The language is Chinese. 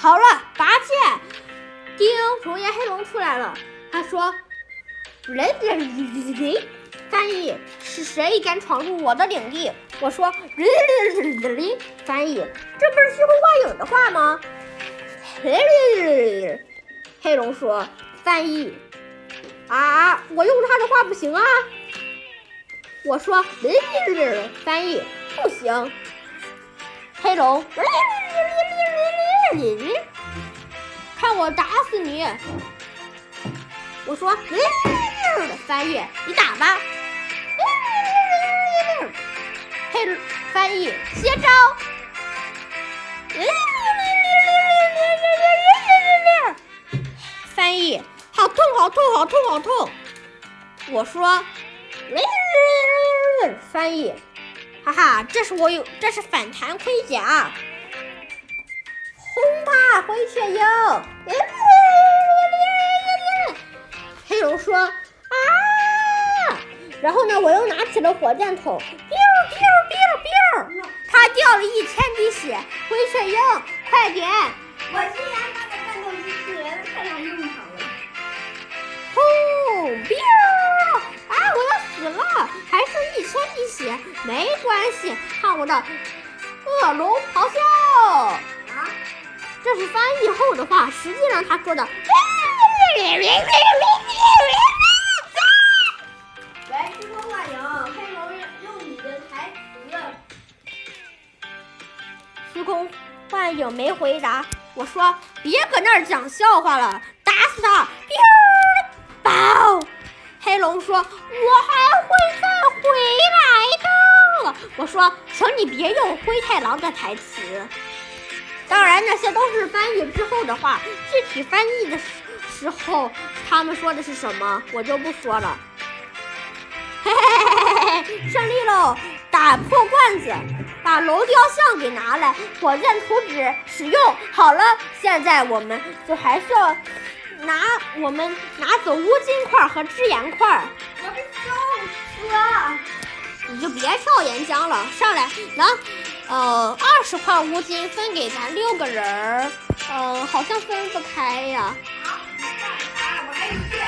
好了，拔剑！叮，熔岩黑龙出来了。他说：“翻译是谁敢闯入我的领地？”我说：“翻译，这不是虚空幻影的话吗？”黑龙说：“翻译啊，我用他的话不行啊。”我说：“翻译不行。”黑龙，你看我打死你！我说，翻译，你打吧。嘿翻译，接招！翻译，好痛，好痛，好痛，好痛！我说，翻译。哈哈，这是我有，这是反弹盔甲，吧，灰雀鹰！黑龙说啊，然后呢，我又拿起了火箭筒，biu biu biu biu，他掉了一千滴血，灰雀鹰，快点！我新研发的战斗机器人派上用场了，轰！biu 啊，我要。死了，还剩一千滴血，没关系，看我的恶龙咆哮！啊，这是翻译后的话，实际上他说的。喂，虚空幻影，黑龙用你的台词。虚空幻影没回答，我说别搁那儿讲笑话了，打死他！爆！黑龙说：“我还会再回来的。”我说：“请你别用灰太狼的台词。”当然，那些都是翻译之后的话，具体翻译的时时候，他们说的是什么，我就不说了。嘿嘿嘿嘿嘿嘿，胜利喽！打破罐子，把龙雕像给拿来，火箭图纸使用好了。现在我们就还是要。拿我们拿走乌金块和支岩块。我是宙斯，你就别跳岩浆了，上来拿，嗯二十块乌金分给咱六个人儿嗯好像分不开呀。好你我